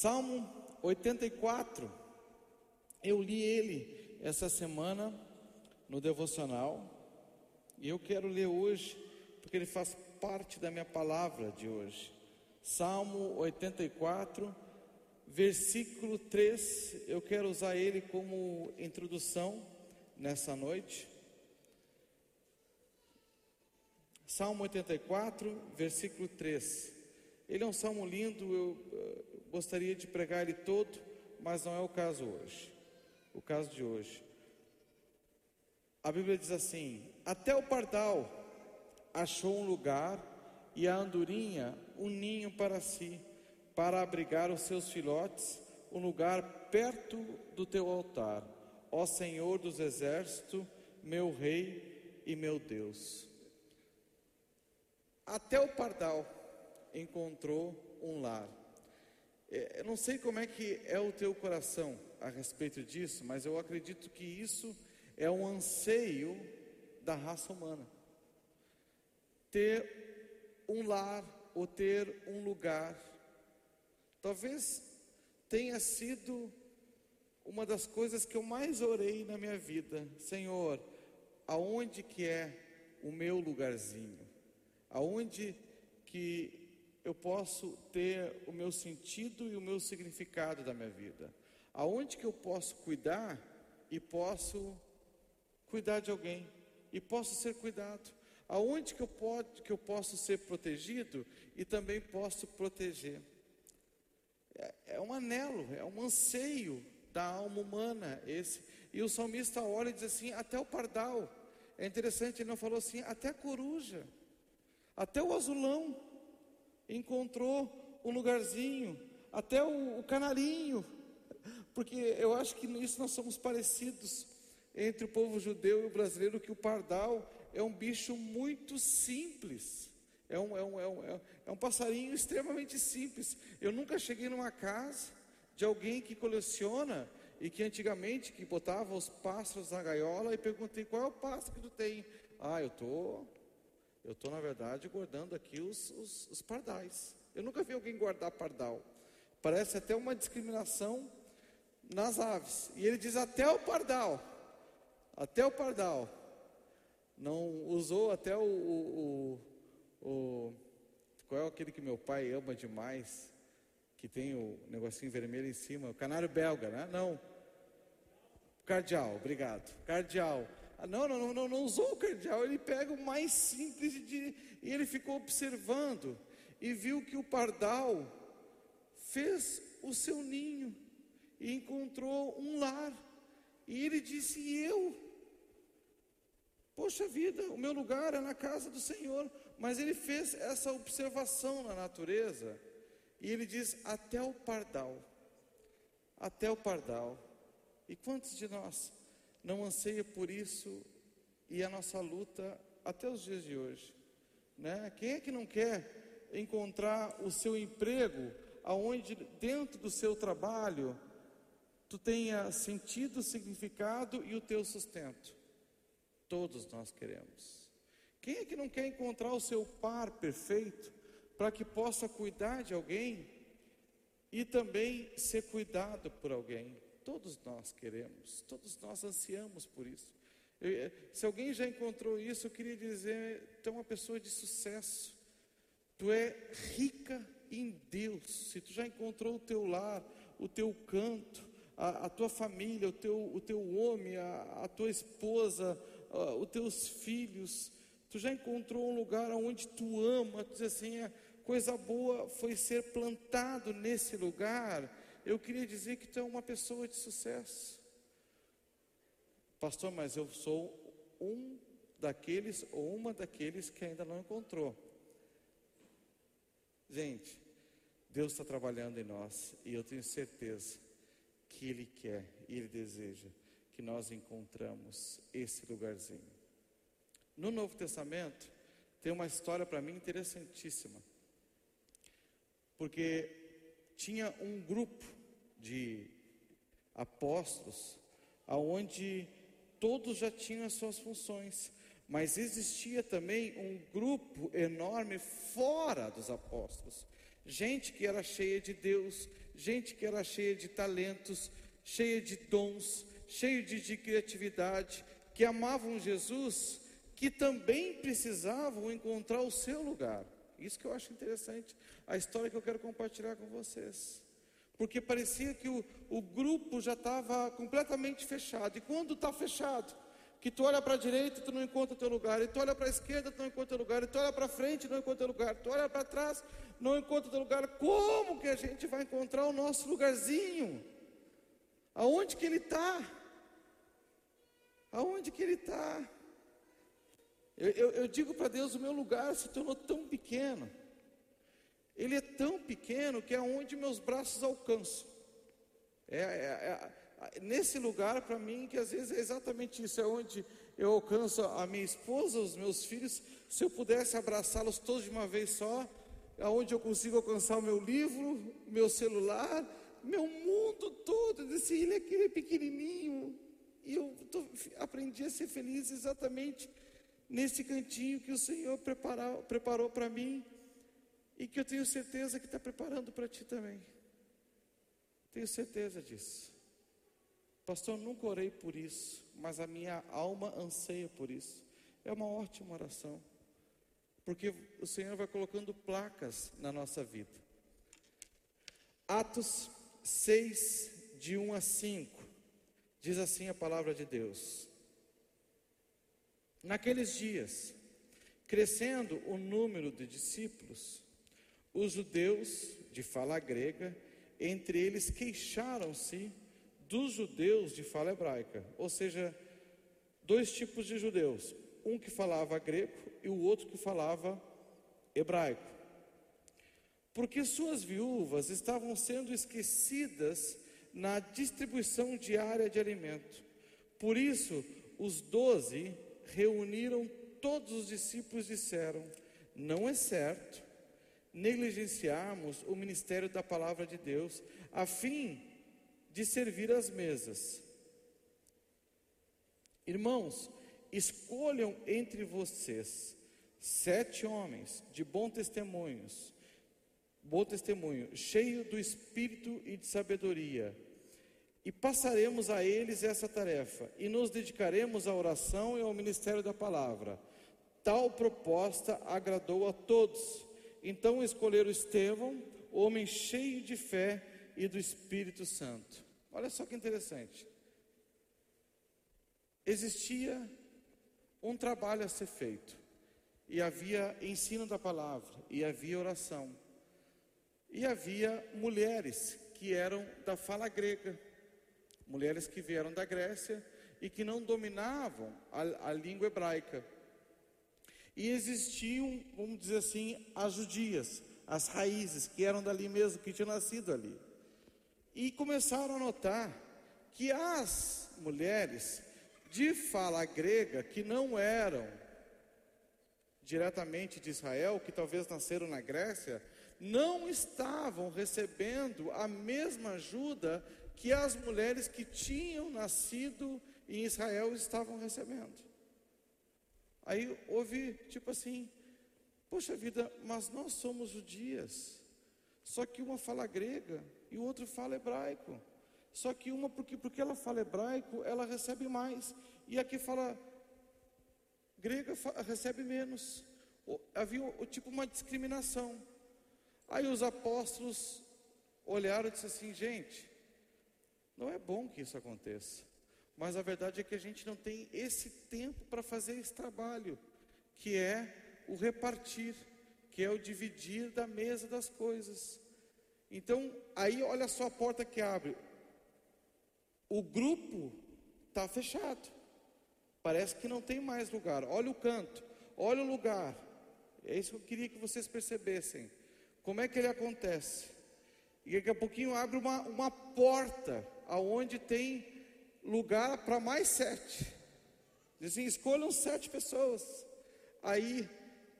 Salmo 84, eu li ele essa semana no devocional. E eu quero ler hoje, porque ele faz parte da minha palavra de hoje. Salmo 84, versículo 3, eu quero usar ele como introdução nessa noite. Salmo 84, versículo 3. Ele é um salmo lindo, eu uh, gostaria de pregar ele todo, mas não é o caso hoje. O caso de hoje. A Bíblia diz assim: Até o pardal achou um lugar e a andorinha um ninho para si, para abrigar os seus filhotes, um lugar perto do teu altar, ó Senhor dos exércitos, meu Rei e meu Deus. Até o pardal encontrou um lar. É, eu não sei como é que é o teu coração a respeito disso, mas eu acredito que isso é um anseio da raça humana. Ter um lar ou ter um lugar. Talvez tenha sido uma das coisas que eu mais orei na minha vida. Senhor, aonde que é o meu lugarzinho? Aonde que eu posso ter o meu sentido e o meu significado da minha vida? Aonde que eu posso cuidar e posso cuidar de alguém e posso ser cuidado? Aonde que eu, pode, que eu posso ser protegido e também posso proteger? É, é um anelo, é um anseio da alma humana esse. E o salmista olha e diz assim: até o pardal. É interessante, ele não falou assim, até a coruja, até o azulão encontrou um lugarzinho, até o, o canarinho, porque eu acho que nisso nós somos parecidos entre o povo judeu e o brasileiro, que o pardal é um bicho muito simples. É um, é, um, é, um, é um passarinho extremamente simples. Eu nunca cheguei numa casa de alguém que coleciona e que antigamente que botava os pássaros na gaiola e perguntei qual é o pássaro que tu tem. Ah, eu tô, eu tô na verdade guardando aqui os, os, os pardais. Eu nunca vi alguém guardar pardal. Parece até uma discriminação nas aves. E ele diz até o pardal, até o pardal não usou até o, o, o, qual é aquele que meu pai ama demais, que tem o negocinho vermelho em cima, o canário belga, né? Não. Cardeal, obrigado. Cardeal. Ah, não, não, não, não, usou o cardeal, ele pega o mais simples de, e ele ficou observando e viu que o pardal fez o seu ninho e encontrou um lar. E ele disse: e eu Poxa vida, o meu lugar é na casa do Senhor. Mas ele fez essa observação na natureza. E ele diz: até o pardal. Até o pardal. E quantos de nós não anseia por isso e a nossa luta até os dias de hoje? Né? Quem é que não quer encontrar o seu emprego aonde dentro do seu trabalho tu tenha sentido, significado e o teu sustento? Todos nós queremos. Quem é que não quer encontrar o seu par perfeito para que possa cuidar de alguém e também ser cuidado por alguém? Todos nós queremos, todos nós ansiamos por isso. Eu, eh, se alguém já encontrou isso, eu queria dizer: tu é uma pessoa de sucesso, tu é rica em Deus. Se tu já encontrou o teu lar, o teu canto, a, a tua família, o teu, o teu homem, a, a tua esposa, uh, os teus filhos, tu já encontrou um lugar onde tu ama, tu diz assim, a coisa boa foi ser plantado nesse lugar. Eu queria dizer que tu é uma pessoa de sucesso. Pastor, mas eu sou um daqueles ou uma daqueles que ainda não encontrou. Gente, Deus está trabalhando em nós e eu tenho certeza que Ele quer e Ele deseja que nós encontramos esse lugarzinho. No Novo Testamento, tem uma história para mim interessantíssima. Porque tinha um grupo de apóstolos aonde todos já tinham as suas funções, mas existia também um grupo enorme fora dos apóstolos. Gente que era cheia de Deus, gente que era cheia de talentos, cheia de dons, cheia de, de criatividade, que amavam Jesus, que também precisavam encontrar o seu lugar. Isso que eu acho interessante, a história que eu quero compartilhar com vocês. Porque parecia que o, o grupo já estava completamente fechado. E quando está fechado, que tu olha para a direita, tu não encontra teu lugar, e tu olha para a esquerda, tu não encontra teu lugar, e tu olha para frente, não encontra teu lugar, tu olha para trás, não encontra teu lugar. Como que a gente vai encontrar o nosso lugarzinho? Aonde que ele está? Aonde que ele está? Eu, eu, eu digo para Deus, o meu lugar se tornou tão pequeno. Ele é tão pequeno que é onde meus braços alcançam. É, é, é nesse lugar para mim que às vezes é exatamente isso, é onde eu alcanço a minha esposa, os meus filhos. Se eu pudesse abraçá-los todos de uma vez só, aonde eu consigo alcançar o meu livro, meu celular, meu mundo todo. Desse ele é aquele pequenininho. E eu tô, aprendi a ser feliz exatamente nesse cantinho que o Senhor preparou, preparou para mim e que eu tenho certeza que está preparando para ti também. Tenho certeza disso. Pastor, nunca orei por isso, mas a minha alma anseia por isso. É uma ótima oração, porque o Senhor vai colocando placas na nossa vida. Atos 6, de 1 a 5, diz assim a palavra de Deus. Naqueles dias, crescendo o número de discípulos, os judeus de fala grega, entre eles queixaram-se dos judeus de fala hebraica, ou seja, dois tipos de judeus, um que falava grego e o outro que falava hebraico. Porque suas viúvas estavam sendo esquecidas na distribuição diária de alimento. Por isso, os doze reuniram todos os discípulos e disseram: Não é certo negligenciarmos o ministério da palavra de Deus a fim de servir as mesas. Irmãos, escolham entre vocês sete homens de bom testemunhos, bom testemunho, cheio do espírito e de sabedoria e passaremos a eles essa tarefa e nos dedicaremos à oração e ao ministério da palavra. Tal proposta agradou a todos. Então escolheram Estevão, homem cheio de fé e do Espírito Santo. Olha só que interessante. Existia um trabalho a ser feito, e havia ensino da palavra, e havia oração, e havia mulheres que eram da fala grega mulheres que vieram da Grécia e que não dominavam a, a língua hebraica. E existiam, vamos dizer assim, as judias, as raízes que eram dali mesmo, que tinham nascido ali. E começaram a notar que as mulheres de fala grega, que não eram diretamente de Israel, que talvez nasceram na Grécia, não estavam recebendo a mesma ajuda que as mulheres que tinham nascido em Israel estavam recebendo. Aí houve tipo assim: poxa vida, mas nós somos judias. Só que uma fala grega e o outro fala hebraico. Só que uma, porque, porque ela fala hebraico, ela recebe mais. E a que fala grega recebe menos. Havia tipo uma discriminação. Aí os apóstolos olharam e disseram assim: gente, não é bom que isso aconteça, mas a verdade é que a gente não tem esse tempo para fazer esse trabalho, que é o repartir, que é o dividir da mesa das coisas. Então, aí olha só a porta que abre. O grupo está fechado. Parece que não tem mais lugar. Olha o canto, olha o lugar. É isso que eu queria que vocês percebessem. Como é que ele acontece? E daqui a pouquinho abre uma, uma porta aonde tem lugar para mais sete. Dizem, escolham sete pessoas aí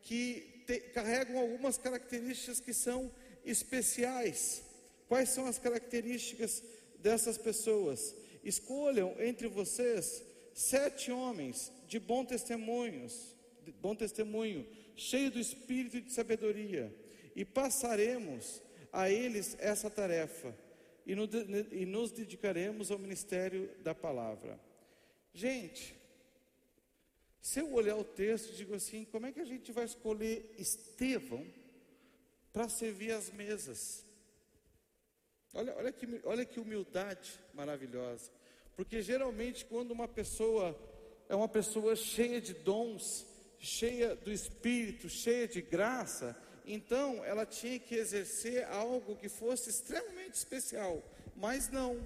que te, carregam algumas características que são especiais. Quais são as características dessas pessoas? Escolham entre vocês sete homens de bom testemunhos, de bom testemunho, cheio do espírito e de sabedoria, e passaremos a eles essa tarefa e nos dedicaremos ao ministério da palavra. Gente, se eu olhar o texto, digo assim: como é que a gente vai escolher Estevão para servir as mesas? Olha, olha, que, olha que humildade maravilhosa. Porque geralmente, quando uma pessoa é uma pessoa cheia de dons, cheia do Espírito, cheia de graça, então ela tinha que exercer algo que fosse extremamente especial. Mas não,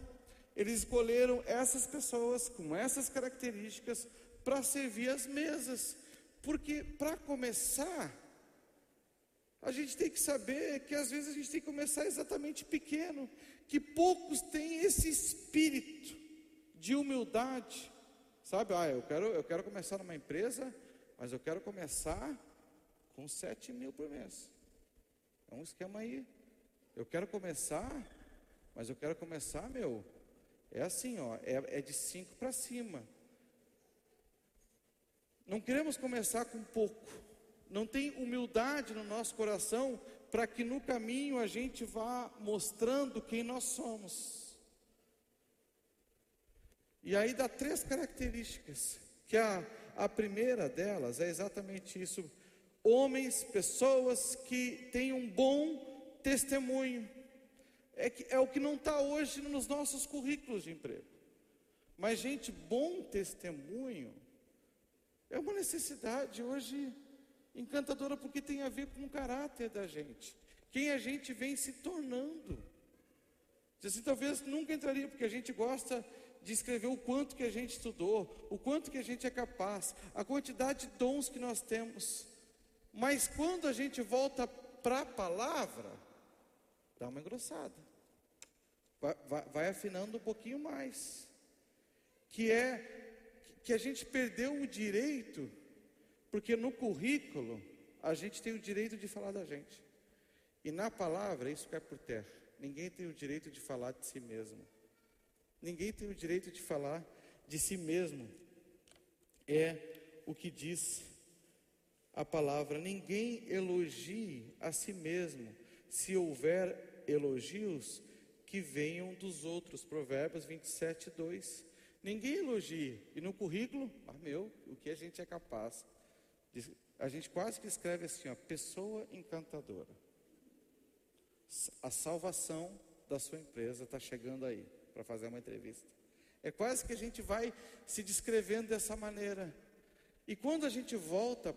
eles escolheram essas pessoas com essas características para servir as mesas. Porque, para começar, a gente tem que saber que às vezes a gente tem que começar exatamente pequeno, que poucos têm esse espírito de humildade, sabe? Ah, eu quero, eu quero começar numa empresa, mas eu quero começar com sete mil por mês. É um esquema aí. Eu quero começar, mas eu quero começar, meu. É assim, ó, é, é de cinco para cima. Não queremos começar com pouco. Não tem humildade no nosso coração para que no caminho a gente vá mostrando quem nós somos. E aí dá três características, que a, a primeira delas é exatamente isso: homens, pessoas que têm um bom testemunho. É, que, é o que não está hoje nos nossos currículos de emprego. Mas, gente, bom testemunho é uma necessidade hoje encantadora porque tem a ver com o caráter da gente, quem a gente vem se tornando. Assim, talvez nunca entraria, porque a gente gosta de escrever o quanto que a gente estudou, o quanto que a gente é capaz, a quantidade de dons que nós temos. Mas quando a gente volta para a palavra, dá uma engrossada, vai, vai, vai afinando um pouquinho mais, que é que a gente perdeu o direito, porque no currículo a gente tem o direito de falar da gente. E na palavra isso cai por terra. Ninguém tem o direito de falar de si mesmo. Ninguém tem o direito de falar de si mesmo. É o que diz a palavra. Ninguém elogie a si mesmo. Se houver elogios, que venham dos outros. Provérbios 27, 2. Ninguém elogia. E no currículo, ah, meu, o que a gente é capaz. A gente quase que escreve assim, ó, pessoa encantadora. A salvação da sua empresa está chegando aí para fazer uma entrevista. É quase que a gente vai se descrevendo dessa maneira. E quando a gente volta